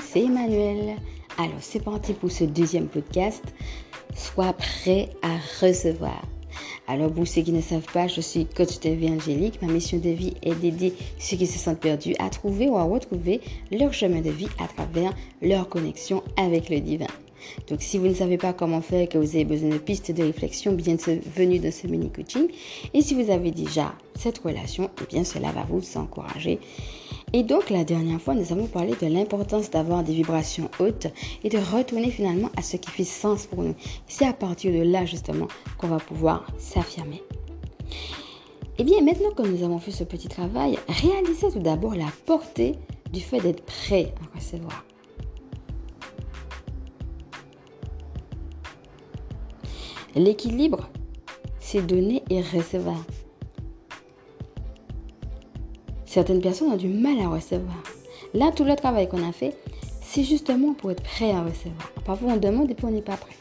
C'est Emmanuel. Alors c'est parti pour ce deuxième podcast. Sois prêt à recevoir. Alors pour ceux qui ne savent pas, je suis coach de vie angélique. Ma mission de vie est d'aider ceux qui se sentent perdus à trouver ou à retrouver leur chemin de vie à travers leur connexion avec le divin. Donc si vous ne savez pas comment faire, que vous avez besoin de pistes de réflexion, bienvenue dans ce mini coaching. Et si vous avez déjà cette relation, eh bien cela va vous encourager. Et donc la dernière fois, nous avons parlé de l'importance d'avoir des vibrations hautes et de retourner finalement à ce qui fait sens pour nous. C'est à partir de là justement qu'on va pouvoir s'affirmer. Et eh bien maintenant que nous avons fait ce petit travail, réalisez tout d'abord la portée du fait d'être prêt à recevoir. L'équilibre, c'est donner et recevoir. Certaines personnes ont du mal à recevoir. Là, tout le travail qu'on a fait, c'est justement pour être prêt à recevoir. Parfois, on demande et puis on n'est pas prêt.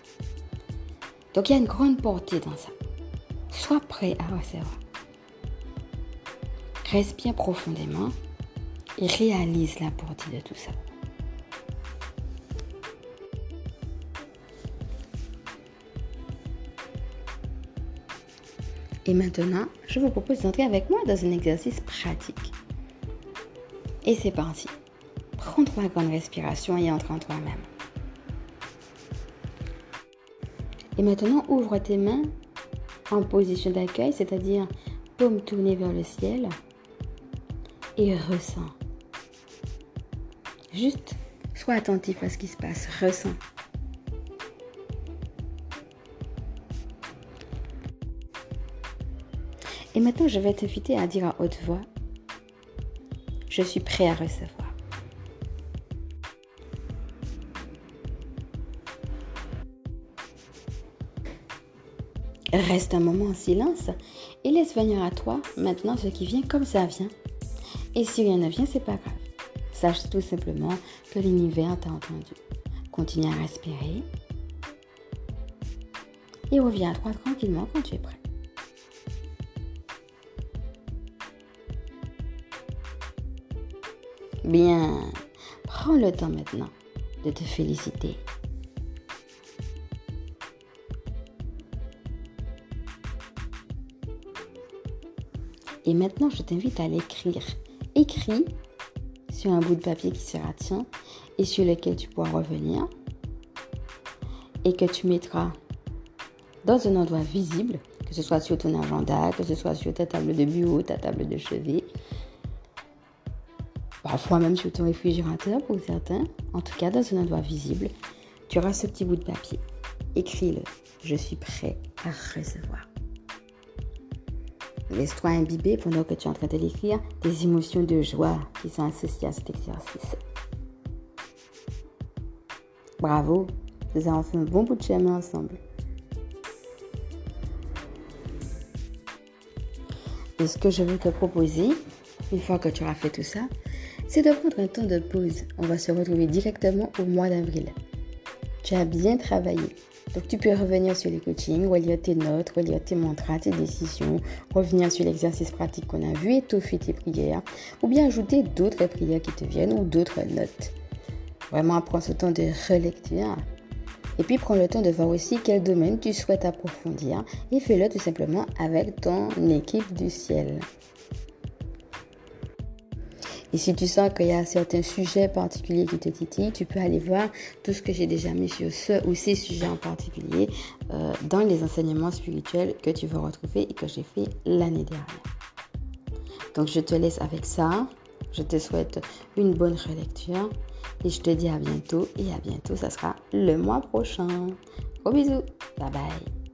Donc, il y a une grande portée dans ça. Sois prêt à recevoir. Respire profondément et réalise la portée de tout ça. Et maintenant, je vous propose d'entrer avec moi dans un exercice pratique. Et c'est parti. Prends trois grandes respirations et entre en toi-même. Et maintenant, ouvre tes mains en position d'accueil, c'est-à-dire paume tournée vers le ciel et ressens. Juste, sois attentif à ce qui se passe, ressens. Et maintenant, je vais t'inviter à dire à haute voix, je suis prêt à recevoir. Reste un moment en silence et laisse venir à toi maintenant ce qui vient comme ça vient. Et si rien ne vient, c'est pas grave. Sache tout simplement que l'univers t'a entendu. Continue à respirer et reviens à toi tranquillement quand tu es prêt. Bien, prends le temps maintenant de te féliciter. Et maintenant, je t'invite à l'écrire. Écris sur un bout de papier qui sera tien et sur lequel tu pourras revenir et que tu mettras dans un endroit visible, que ce soit sur ton agenda, que ce soit sur ta table de bureau, ta table de chevet, parfois même sur ton réfrigérateur pour certains, en tout cas dans un endroit visible, tu auras ce petit bout de papier. Écris-le. Je suis prêt à recevoir. Laisse-toi imbiber pendant que tu es en train de l'écrire des émotions de joie qui sont associées à cet exercice. Bravo, nous avons fait un bon bout de chemin ensemble. Et ce que je veux te proposer, une fois que tu auras fait tout ça, c'est de prendre un temps de pause. On va se retrouver directement au mois d'avril. Tu as bien travaillé. Donc tu peux revenir sur les coachings, relire tes notes, relire tes mantras, tes décisions, revenir sur l'exercice pratique qu'on a vu, étoffer tes prières, ou bien ajouter d'autres prières qui te viennent ou d'autres notes. Vraiment, prends ce temps de relecture. Et puis prends le temps de voir aussi quel domaine tu souhaites approfondir et fais-le tout simplement avec ton équipe du ciel. Et si tu sens qu'il y a certains sujets particuliers qui te titillent, tu peux aller voir tout ce que j'ai déjà mis sur ce ou ces sujets en particulier euh, dans les enseignements spirituels que tu vas retrouver et que j'ai fait l'année dernière. Donc je te laisse avec ça. Je te souhaite une bonne relecture et je te dis à bientôt et à bientôt, ça sera le mois prochain. Gros bisous, bye bye.